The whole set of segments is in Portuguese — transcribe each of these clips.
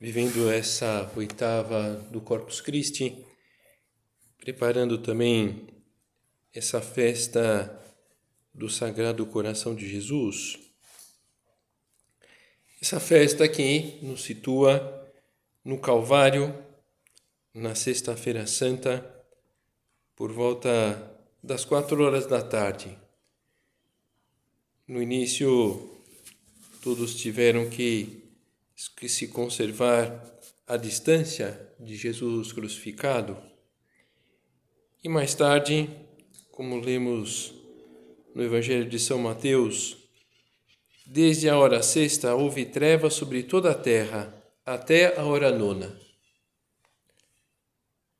vivendo essa oitava do Corpus Christi, preparando também essa festa do Sagrado Coração de Jesus. Essa festa aqui nos situa no Calvário, na Sexta-feira Santa, por volta das quatro horas da tarde. No início, todos tiveram que que se conservar a distância de Jesus crucificado. E mais tarde, como lemos no Evangelho de São Mateus, desde a hora sexta houve treva sobre toda a terra até a hora nona.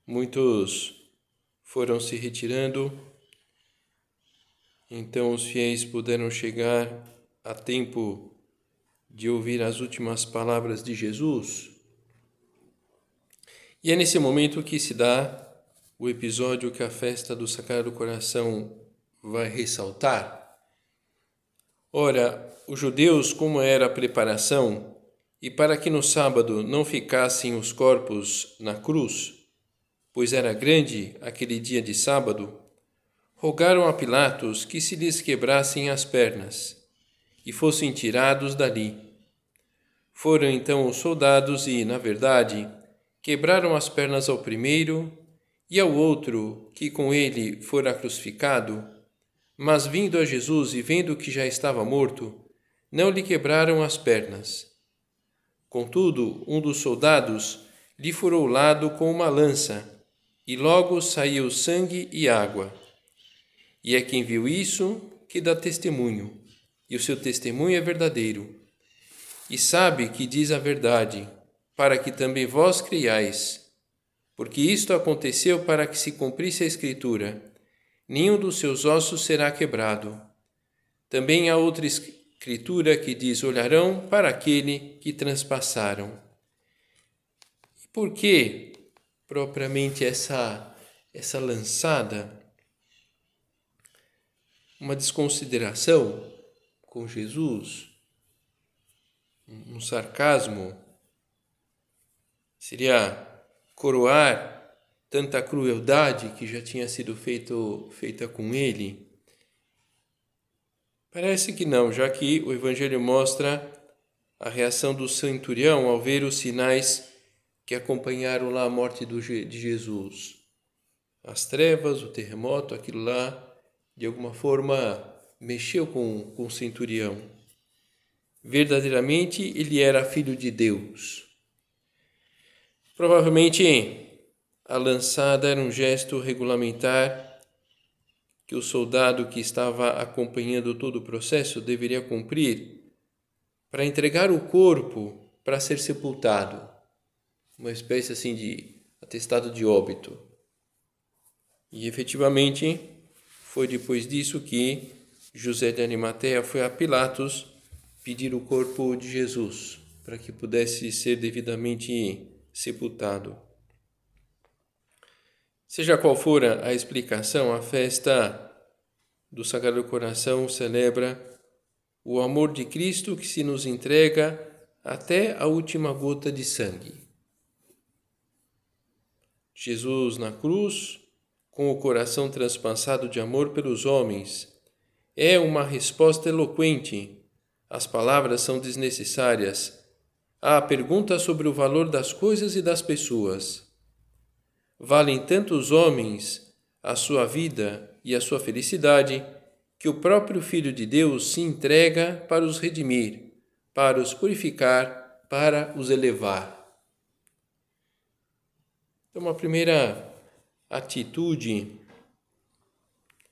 Muitos foram se retirando, então os fiéis puderam chegar a tempo de ouvir as últimas palavras de Jesus. E é nesse momento que se dá o episódio que a festa do Sagrado Coração vai ressaltar. Ora, os judeus, como era a preparação, e para que no sábado não ficassem os corpos na cruz, pois era grande aquele dia de sábado, rogaram a Pilatos que se lhes quebrassem as pernas e fossem tirados dali. Foram então os soldados e, na verdade, quebraram as pernas ao primeiro e ao outro que com ele fora crucificado, mas vindo a Jesus e vendo que já estava morto, não lhe quebraram as pernas. Contudo, um dos soldados lhe furou o lado com uma lança, e logo saiu sangue e água. E é quem viu isso que dá testemunho, e o seu testemunho é verdadeiro e sabe que diz a verdade, para que também vós creiais. Porque isto aconteceu para que se cumprisse a Escritura: nenhum dos seus ossos será quebrado. Também há outra Escritura que diz: olharão para aquele que transpassaram. E por que propriamente essa, essa lançada? Uma desconsideração com Jesus? Um sarcasmo, seria coroar tanta crueldade que já tinha sido feito, feita com ele? Parece que não, já que o Evangelho mostra a reação do centurião ao ver os sinais que acompanharam lá a morte do, de Jesus. As trevas, o terremoto, aquilo lá, de alguma forma, mexeu com, com o centurião. Verdadeiramente ele era filho de Deus. Provavelmente a lançada era um gesto regulamentar que o soldado que estava acompanhando todo o processo deveria cumprir para entregar o corpo para ser sepultado, uma espécie assim de atestado de óbito. E efetivamente foi depois disso que José de Arimateia foi a Pilatos pedir o corpo de Jesus para que pudesse ser devidamente sepultado. Seja qual for a explicação, a festa do Sagrado Coração celebra o amor de Cristo que se nos entrega até a última gota de sangue. Jesus na cruz, com o coração transpassado de amor pelos homens, é uma resposta eloquente as palavras são desnecessárias. Há pergunta sobre o valor das coisas e das pessoas. valem tantos homens a sua vida e a sua felicidade, que o próprio Filho de Deus se entrega para os redimir, para os purificar, para os elevar. Então, uma primeira atitude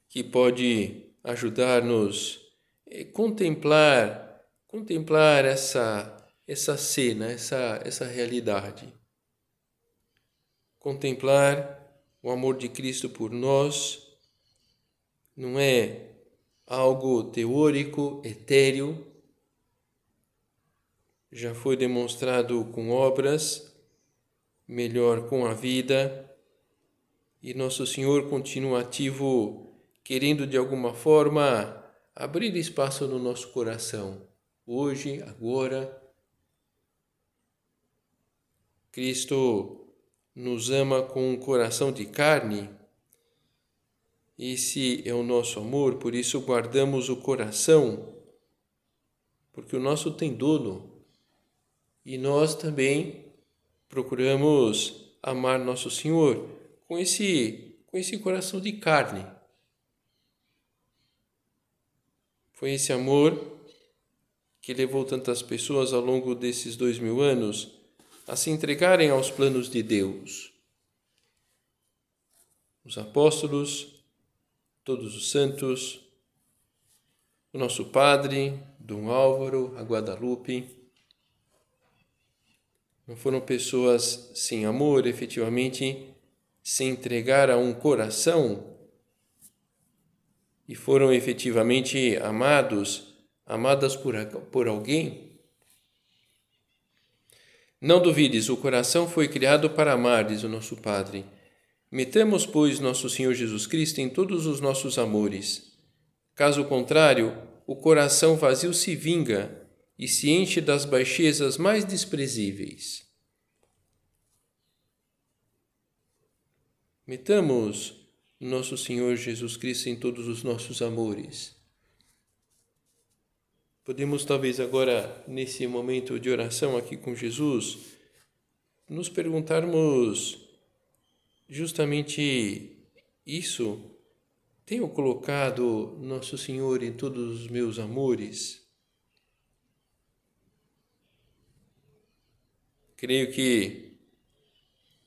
que pode ajudar-nos a contemplar, contemplar essa essa cena, essa essa realidade. Contemplar o amor de Cristo por nós não é algo teórico, etéreo, já foi demonstrado com obras, melhor com a vida, e Nosso Senhor continua ativo, querendo de alguma forma abrir espaço no nosso coração, hoje, agora. Cristo nos ama com um coração de carne. Esse é o nosso amor, por isso guardamos o coração, porque o nosso tem dono e nós também procuramos amar nosso Senhor com esse, com esse coração de carne. Foi esse amor que levou tantas pessoas ao longo desses dois mil anos a se entregarem aos planos de Deus. Os apóstolos, todos os santos, o nosso Padre, Dom Álvaro, a Guadalupe, não foram pessoas sem amor, efetivamente, se entregar a um coração e foram efetivamente amados, amadas por, por alguém? Não duvides, o coração foi criado para amar, diz o nosso Padre. Metamos, pois, nosso Senhor Jesus Cristo em todos os nossos amores. Caso contrário, o coração vazio se vinga e se enche das baixezas mais desprezíveis. Metamos nosso Senhor Jesus Cristo em todos os nossos amores. Podemos, talvez, agora, nesse momento de oração aqui com Jesus, nos perguntarmos justamente isso. Tenho colocado Nosso Senhor em todos os meus amores? Creio que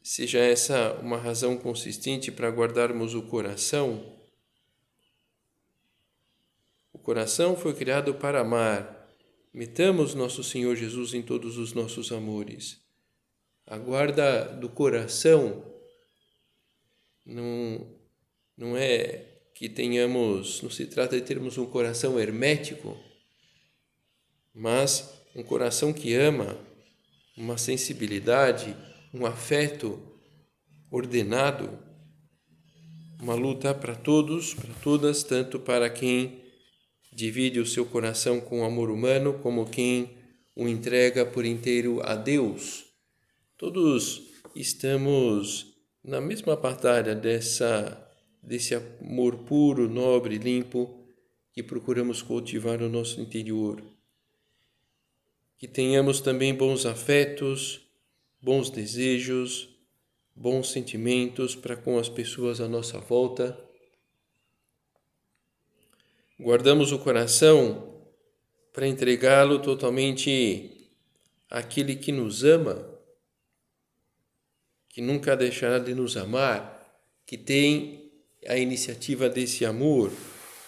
seja essa uma razão consistente para guardarmos o coração. O coração foi criado para amar. Metamos nosso Senhor Jesus em todos os nossos amores. A guarda do coração não, não é que tenhamos, não se trata de termos um coração hermético, mas um coração que ama uma sensibilidade, um afeto ordenado, uma luta para todos, para todas, tanto para quem divide o seu coração com o amor humano, como quem o entrega por inteiro a Deus. Todos estamos na mesma batalha dessa desse amor puro, nobre, limpo que procuramos cultivar no nosso interior que tenhamos também bons afetos, bons desejos, bons sentimentos para com as pessoas à nossa volta. Guardamos o coração para entregá-lo totalmente àquele que nos ama, que nunca deixará de nos amar, que tem a iniciativa desse amor.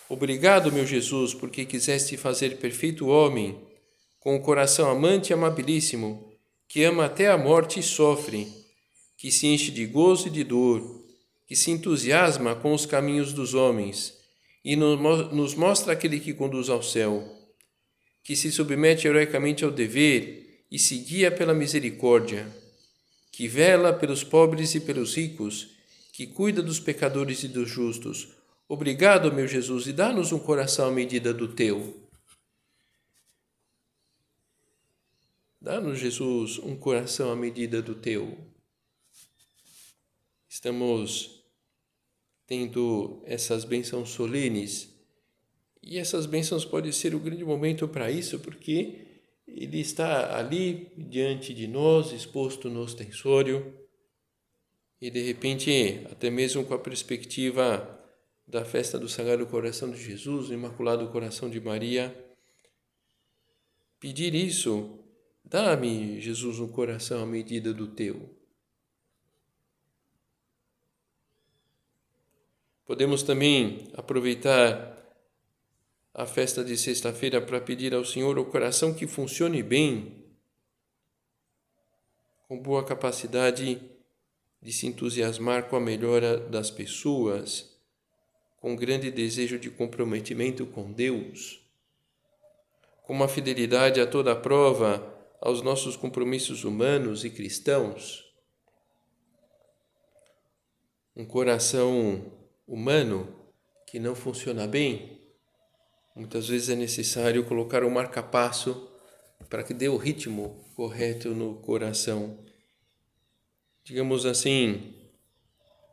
Obrigado, meu Jesus, porque quiseste fazer perfeito homem com o coração amante e amabilíssimo, que ama até a morte e sofre, que se enche de gozo e de dor, que se entusiasma com os caminhos dos homens e nos mostra aquele que conduz ao céu, que se submete heroicamente ao dever e se guia pela misericórdia, que vela pelos pobres e pelos ricos, que cuida dos pecadores e dos justos. Obrigado, meu Jesus, e dá-nos um coração à medida do teu. Dá-nos, Jesus, um coração à medida do teu. Estamos tendo essas bênçãos solenes e essas bênçãos podem ser o grande momento para isso, porque ele está ali diante de nós, exposto no ostensório, e de repente, até mesmo com a perspectiva da festa do Sagrado Coração de Jesus, o Imaculado Coração de Maria, pedir isso, dá-me, Jesus, um coração à medida do teu. Podemos também aproveitar a festa de sexta-feira para pedir ao Senhor o coração que funcione bem, com boa capacidade de se entusiasmar com a melhora das pessoas, com grande desejo de comprometimento com Deus, com uma fidelidade a toda a prova aos nossos compromissos humanos e cristãos, um coração humano que não funciona bem, muitas vezes é necessário colocar um marca-passo para que dê o ritmo correto no coração. Digamos assim,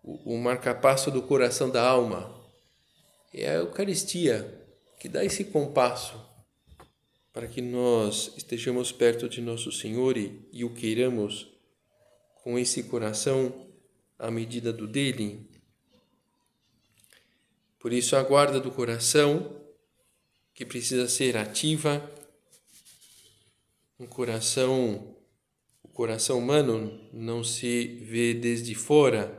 o, o marca-passo do coração da alma é a Eucaristia que dá esse compasso para que nós estejamos perto de nosso Senhor e, e o queiramos com esse coração à medida do dele. Por isso, a guarda do coração, que precisa ser ativa, um coração, o coração humano não se vê desde fora,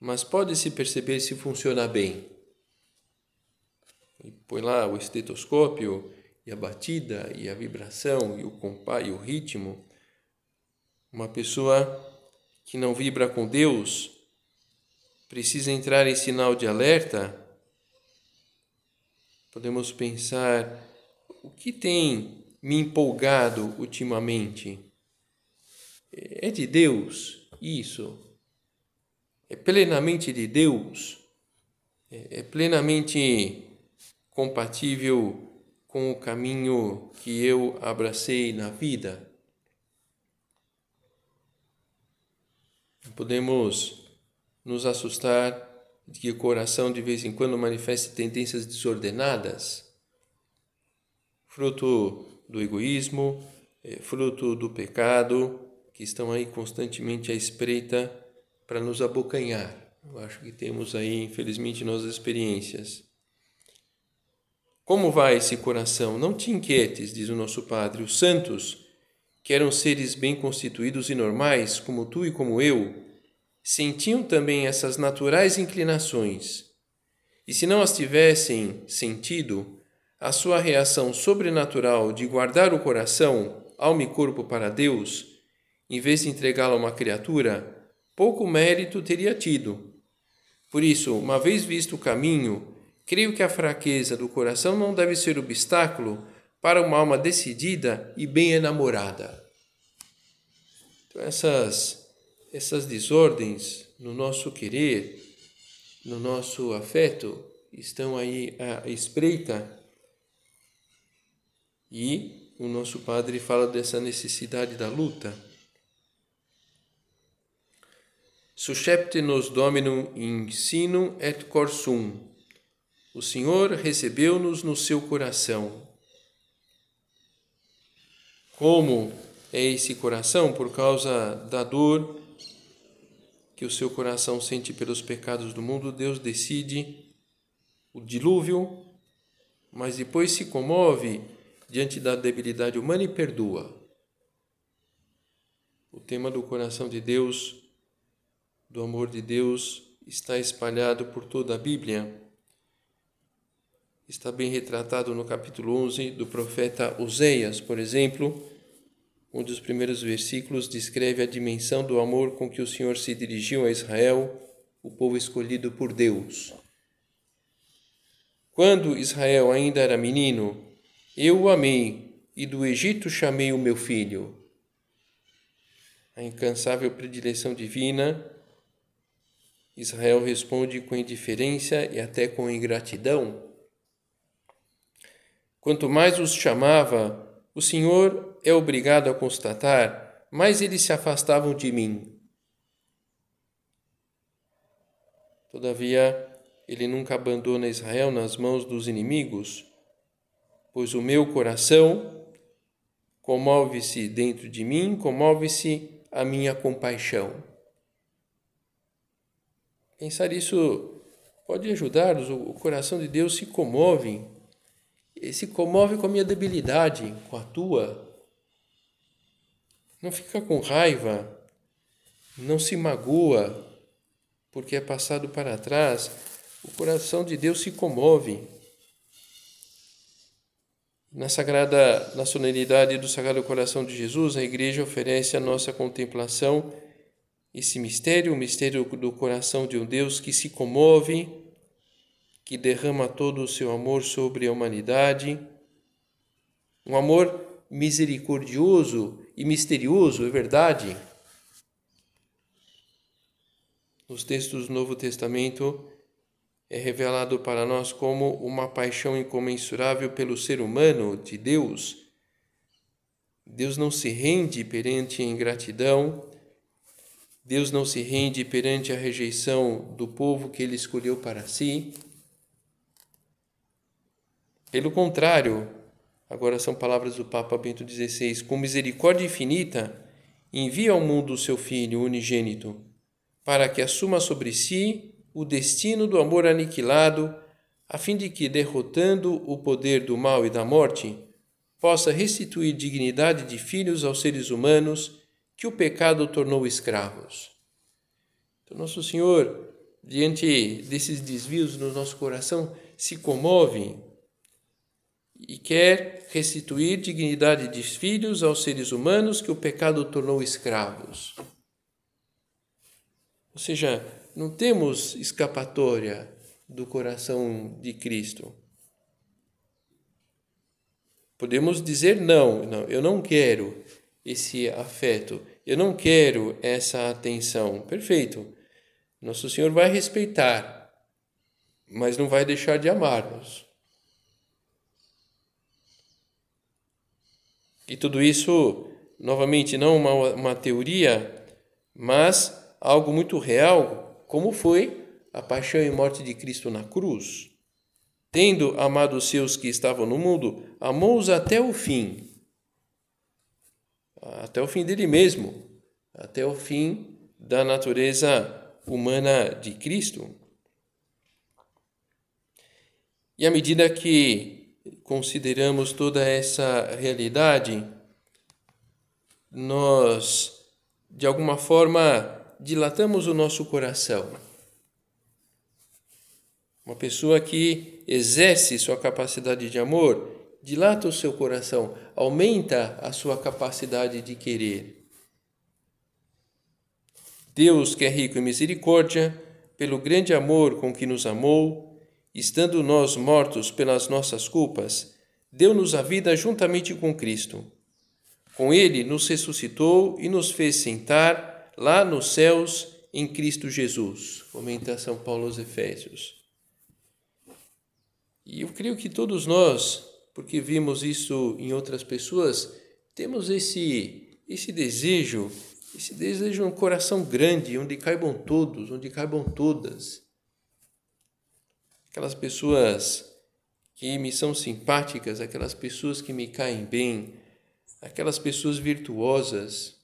mas pode se perceber se funciona bem. E põe lá o estetoscópio e a batida e a vibração e o compás e o ritmo. Uma pessoa que não vibra com Deus precisa entrar em sinal de alerta, podemos pensar o que tem me empolgado ultimamente? É de Deus isso? É plenamente de Deus? É plenamente compatível com o caminho que eu abracei na vida? Podemos nos assustar de que o coração de vez em quando manifeste tendências desordenadas, fruto do egoísmo, é, fruto do pecado, que estão aí constantemente à espreita para nos abocanhar. Eu acho que temos aí, infelizmente, nossas experiências. Como vai esse coração? Não te inquietes, diz o nosso Padre. Os santos, que eram seres bem constituídos e normais, como tu e como eu, sentiam também essas naturais inclinações, e se não as tivessem sentido, a sua reação sobrenatural de guardar o coração, alma e corpo para Deus, em vez de entregá-lo a uma criatura, pouco mérito teria tido. Por isso, uma vez visto o caminho, creio que a fraqueza do coração não deve ser obstáculo para uma alma decidida e bem enamorada. Então, essas essas desordens no nosso querer, no nosso afeto, estão aí à espreita. E o nosso Padre fala dessa necessidade da luta. Suscepte nos Dominum in sinum et cor sum. O Senhor recebeu-nos no seu coração. Como é esse coração? Por causa da dor que o seu coração sente pelos pecados do mundo, Deus decide o dilúvio, mas depois se comove diante da debilidade humana e perdoa. O tema do coração de Deus, do amor de Deus, está espalhado por toda a Bíblia. Está bem retratado no capítulo 11 do profeta Oseias, por exemplo um dos primeiros versículos descreve a dimensão do amor com que o Senhor se dirigiu a Israel, o povo escolhido por Deus. Quando Israel ainda era menino, eu o amei e do Egito chamei o meu filho. A incansável predileção divina, Israel responde com indiferença e até com ingratidão. Quanto mais os chamava, o Senhor é obrigado a constatar, mais eles se afastavam de mim. Todavia, ele nunca abandona Israel nas mãos dos inimigos, pois o meu coração comove-se dentro de mim, comove-se a minha compaixão. Pensar isso pode ajudar-nos. O coração de Deus se comove, se comove com a minha debilidade, com a tua. Não fica com raiva, não se magoa porque é passado para trás. O coração de Deus se comove. Na sagrada, na solenidade do Sagrado Coração de Jesus, a Igreja oferece a nossa contemplação esse mistério, o mistério do coração de um Deus que se comove, que derrama todo o seu amor sobre a humanidade, um amor misericordioso e misterioso, é verdade. Nos textos do Novo Testamento é revelado para nós como uma paixão incomensurável pelo ser humano de Deus. Deus não se rende perante a ingratidão, Deus não se rende perante a rejeição do povo que ele escolheu para si. Pelo contrário, agora são palavras do Papa Bento XVI, com misericórdia infinita, envia ao mundo o seu Filho unigênito, para que assuma sobre si o destino do amor aniquilado, a fim de que, derrotando o poder do mal e da morte, possa restituir dignidade de filhos aos seres humanos que o pecado tornou escravos. Então, Nosso Senhor, diante desses desvios no nosso coração, se comove e quer restituir dignidade de filhos aos seres humanos que o pecado tornou escravos. Ou seja, não temos escapatória do coração de Cristo. Podemos dizer não, não, eu não quero, esse afeto. Eu não quero essa atenção. Perfeito. Nosso Senhor vai respeitar, mas não vai deixar de amar-nos. E tudo isso, novamente, não uma, uma teoria, mas algo muito real, como foi a paixão e morte de Cristo na cruz. Tendo amado os seus que estavam no mundo, amou-os até o fim até o fim dele mesmo, até o fim da natureza humana de Cristo. E à medida que consideramos toda essa realidade, nós, de alguma forma, dilatamos o nosso coração. Uma pessoa que exerce sua capacidade de amor dilata o seu coração, aumenta a sua capacidade de querer. Deus, que é rico em misericórdia, pelo grande amor com que nos amou, estando nós mortos pelas nossas culpas, deu-nos a vida juntamente com Cristo. Com Ele nos ressuscitou e nos fez sentar lá nos céus em Cristo Jesus. Comenta São Paulo aos Efésios. E eu creio que todos nós porque vimos isso em outras pessoas, temos esse esse desejo, esse desejo um coração grande, onde caibam todos, onde caibam todas. Aquelas pessoas que me são simpáticas, aquelas pessoas que me caem bem, aquelas pessoas virtuosas.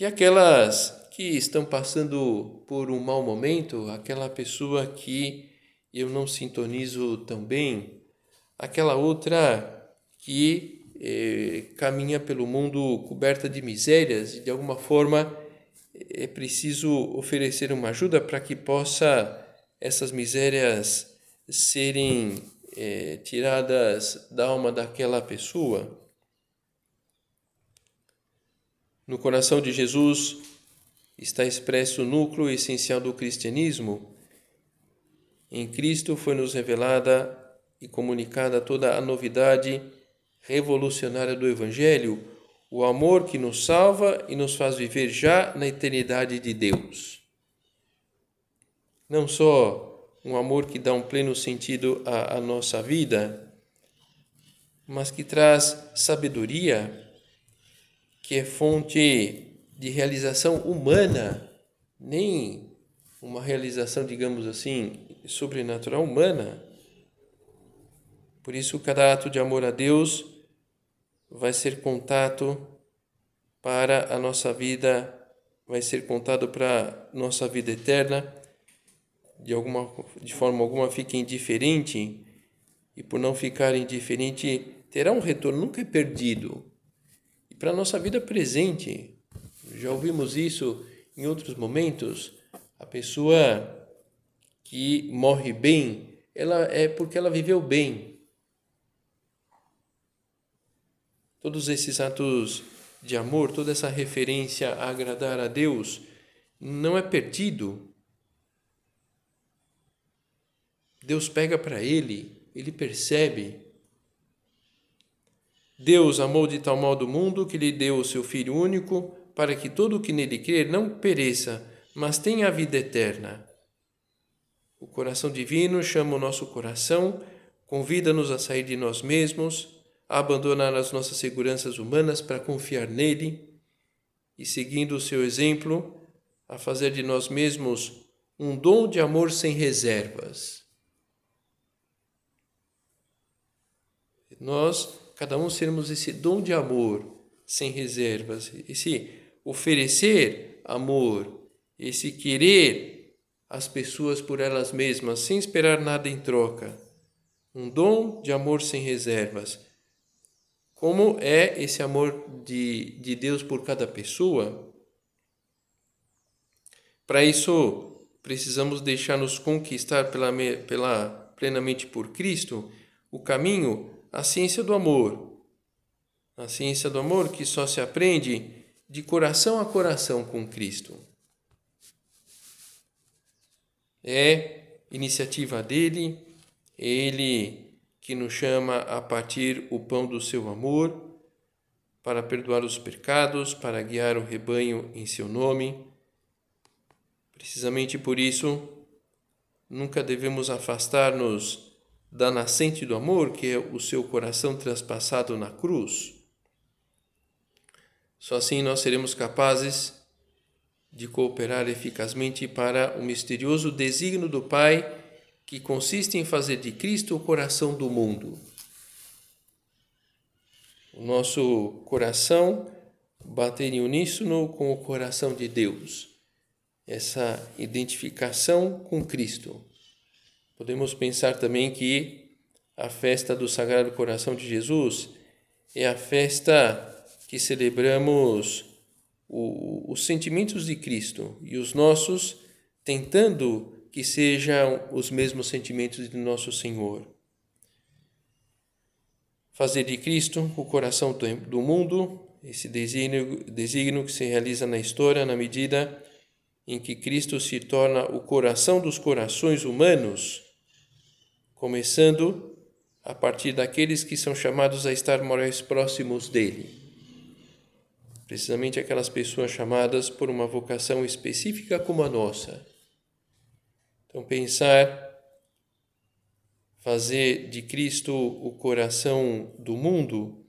E aquelas que estão passando por um mau momento, aquela pessoa que eu não sintonizo tão bem, aquela outra que eh, caminha pelo mundo coberta de misérias e de alguma forma é preciso oferecer uma ajuda para que possa essas misérias serem eh, tiradas da alma daquela pessoa. No coração de Jesus está expresso o núcleo essencial do cristianismo. Em Cristo foi nos revelada e comunicada toda a novidade revolucionária do Evangelho, o amor que nos salva e nos faz viver já na eternidade de Deus. Não só um amor que dá um pleno sentido à, à nossa vida, mas que traz sabedoria, que é fonte de realização humana, nem uma realização, digamos assim, sobrenatural humana, por isso, cada ato de amor a Deus vai ser contato para a nossa vida, vai ser contado para a nossa vida eterna, de alguma de forma alguma fique indiferente e por não ficar indiferente terá um retorno, nunca é perdido. E para a nossa vida presente, já ouvimos isso em outros momentos, a pessoa que morre bem, ela é porque ela viveu bem. Todos esses atos de amor, toda essa referência a agradar a Deus, não é perdido. Deus pega para ele, ele percebe. Deus amou de tal modo o mundo que lhe deu o seu Filho único, para que todo o que nele crer não pereça, mas tenha a vida eterna. O coração divino chama o nosso coração, convida-nos a sair de nós mesmos, a abandonar as nossas seguranças humanas para confiar nele e, seguindo o seu exemplo, a fazer de nós mesmos um dom de amor sem reservas. Nós, cada um, sermos esse dom de amor sem reservas, esse oferecer amor, esse querer as pessoas por elas mesmas, sem esperar nada em troca. Um dom de amor sem reservas. Como é esse amor de, de Deus por cada pessoa? Para isso, precisamos deixar-nos conquistar pela, pela, plenamente por Cristo o caminho, a ciência do amor. A ciência do amor que só se aprende de coração a coração com Cristo. É iniciativa dele, ele que nos chama a partir o pão do seu amor, para perdoar os pecados, para guiar o rebanho em seu nome. Precisamente por isso, nunca devemos afastar-nos da nascente do amor, que é o seu coração transpassado na cruz. Só assim nós seremos capazes de cooperar eficazmente para o misterioso desígnio do Pai, que consiste em fazer de Cristo o coração do mundo. O nosso coração bater em uníssono com o coração de Deus. Essa identificação com Cristo. Podemos pensar também que a festa do Sagrado Coração de Jesus é a festa que celebramos o, os sentimentos de Cristo e os nossos, tentando que sejam os mesmos sentimentos de nosso Senhor. Fazer de Cristo o coração do mundo, esse desígnio que se realiza na história na medida em que Cristo se torna o coração dos corações humanos, começando a partir daqueles que são chamados a estar mais próximos dele precisamente aquelas pessoas chamadas por uma vocação específica como a nossa. Então, pensar, fazer de Cristo o coração do mundo,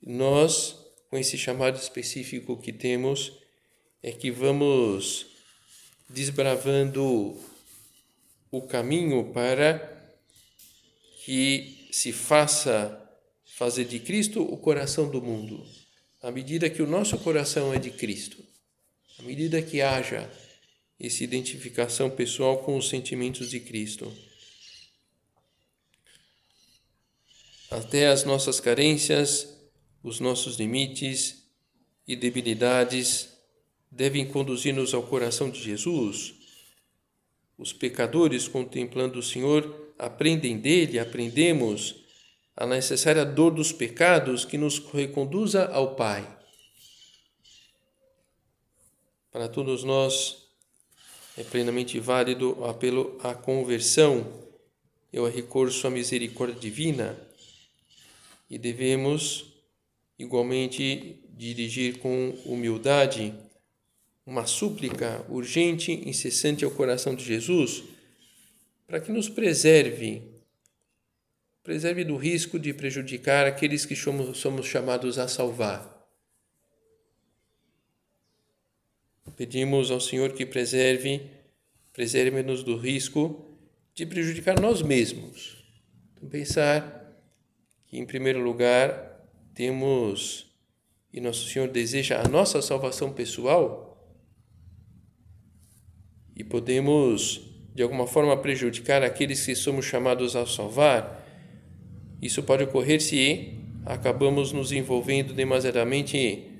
nós, com esse chamado específico que temos, é que vamos desbravando o caminho para que se faça fazer de Cristo o coração do mundo à medida que o nosso coração é de Cristo, à medida que haja essa identificação pessoal com os sentimentos de Cristo. Até as nossas carências, os nossos limites e debilidades devem conduzir-nos ao coração de Jesus. Os pecadores, contemplando o Senhor, aprendem dele, aprendemos a necessária dor dos pecados que nos reconduza ao Pai. Para todos nós é plenamente válido o apelo à conversão e ao recurso à misericórdia divina e devemos igualmente dirigir com humildade uma súplica urgente, incessante ao coração de Jesus, para que nos preserve preserve do risco de prejudicar aqueles que somos chamados a salvar. Pedimos ao Senhor que preserve, preserve-nos do risco de prejudicar nós mesmos. Então, pensar que, em primeiro lugar, temos e Nosso Senhor deseja a nossa salvação pessoal e podemos de alguma forma prejudicar aqueles que somos chamados a salvar, isso pode ocorrer se acabamos nos envolvendo demasiadamente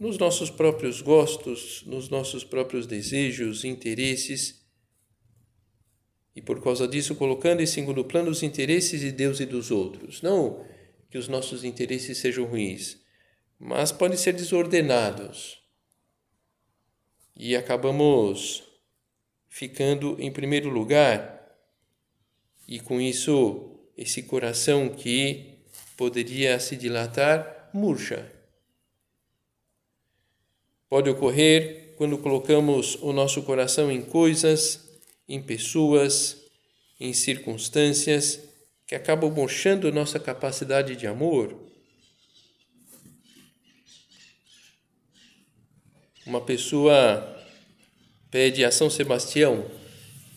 nos nossos próprios gostos, nos nossos próprios desejos, interesses, e por causa disso colocando em segundo plano os interesses de Deus e dos outros. Não que os nossos interesses sejam ruins, mas podem ser desordenados. E acabamos ficando em primeiro lugar, e com isso esse coração que poderia se dilatar murcha. Pode ocorrer quando colocamos o nosso coração em coisas, em pessoas, em circunstâncias que acabam murchando nossa capacidade de amor. Uma pessoa pede a São Sebastião,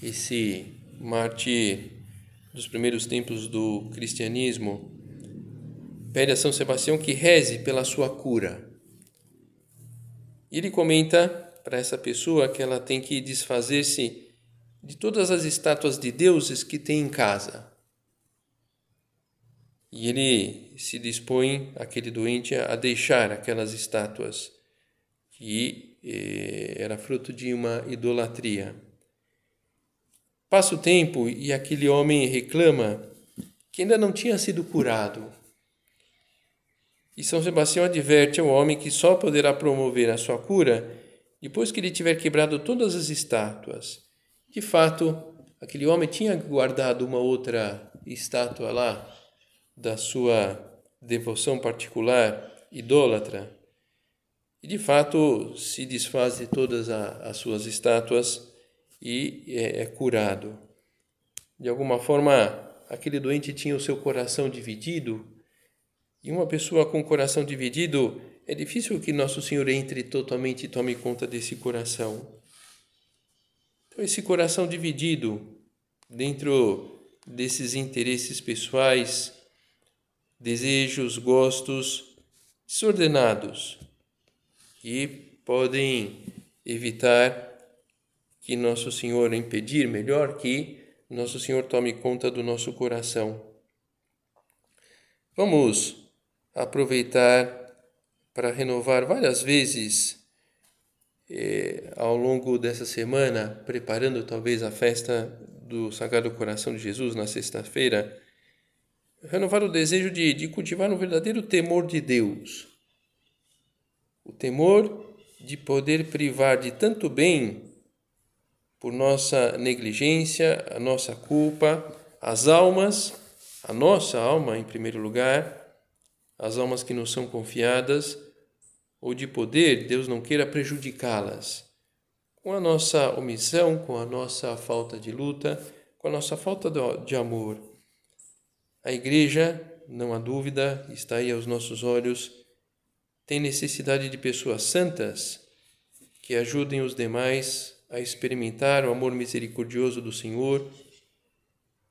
esse mártir dos primeiros tempos do cristianismo, pede a São Sebastião que reze pela sua cura. E ele comenta para essa pessoa que ela tem que desfazer-se de todas as estátuas de deuses que tem em casa. E ele se dispõe, aquele doente, a deixar aquelas estátuas que era fruto de uma idolatria. Passa o tempo e aquele homem reclama que ainda não tinha sido curado e São Sebastião adverte ao homem que só poderá promover a sua cura depois que ele tiver quebrado todas as estátuas. De fato, aquele homem tinha guardado uma outra estátua lá da sua devoção particular, idólatra. E de fato se desfaz de todas as suas estátuas e é, é curado. De alguma forma, aquele doente tinha o seu coração dividido e uma pessoa com o coração dividido, é difícil que Nosso Senhor entre totalmente e tome conta desse coração. Então, esse coração dividido, dentro desses interesses pessoais, desejos, gostos desordenados, que podem evitar que Nosso Senhor, impedir melhor que Nosso Senhor tome conta do nosso coração. Vamos aproveitar para renovar várias vezes eh, ao longo dessa semana, preparando talvez a festa do Sagrado Coração de Jesus na sexta-feira, renovar o desejo de, de cultivar um verdadeiro temor de Deus. O temor de poder privar de tanto bem por nossa negligência, a nossa culpa, as almas, a nossa alma em primeiro lugar, as almas que nos são confiadas, ou de poder, Deus não queira prejudicá-las. Com a nossa omissão, com a nossa falta de luta, com a nossa falta de amor. A igreja, não há dúvida, está aí aos nossos olhos, tem necessidade de pessoas santas que ajudem os demais a experimentar o amor misericordioso do Senhor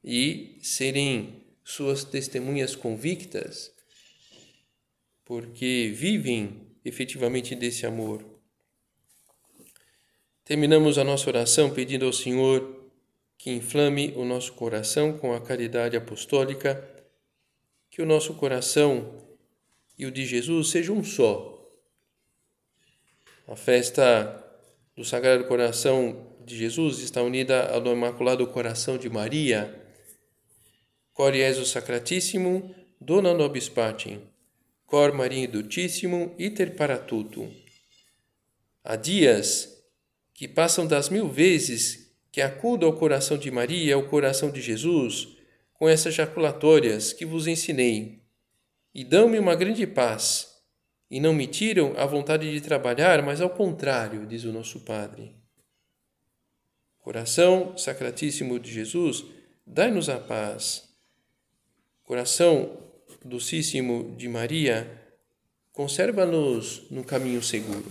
e serem suas testemunhas convictas porque vivem efetivamente desse amor. Terminamos a nossa oração pedindo ao Senhor que inflame o nosso coração com a caridade apostólica, que o nosso coração e o de Jesus sejam um só. A festa do Sagrado Coração de Jesus está unida ao do Imaculado Coração de Maria. Cor Jesus Sacratíssimo, Dona Nobis Patim cor marinho dutíssimo, iter para tudo. Há dias que passam das mil vezes que acudo ao coração de Maria ao coração de Jesus com essas jaculatórias que vos ensinei, e dão-me uma grande paz, e não me tiram a vontade de trabalhar, mas ao contrário, diz o nosso Padre. Coração sacratíssimo de Jesus, dai-nos a paz. Coração Docíssimo de Maria, conserva-nos no caminho seguro.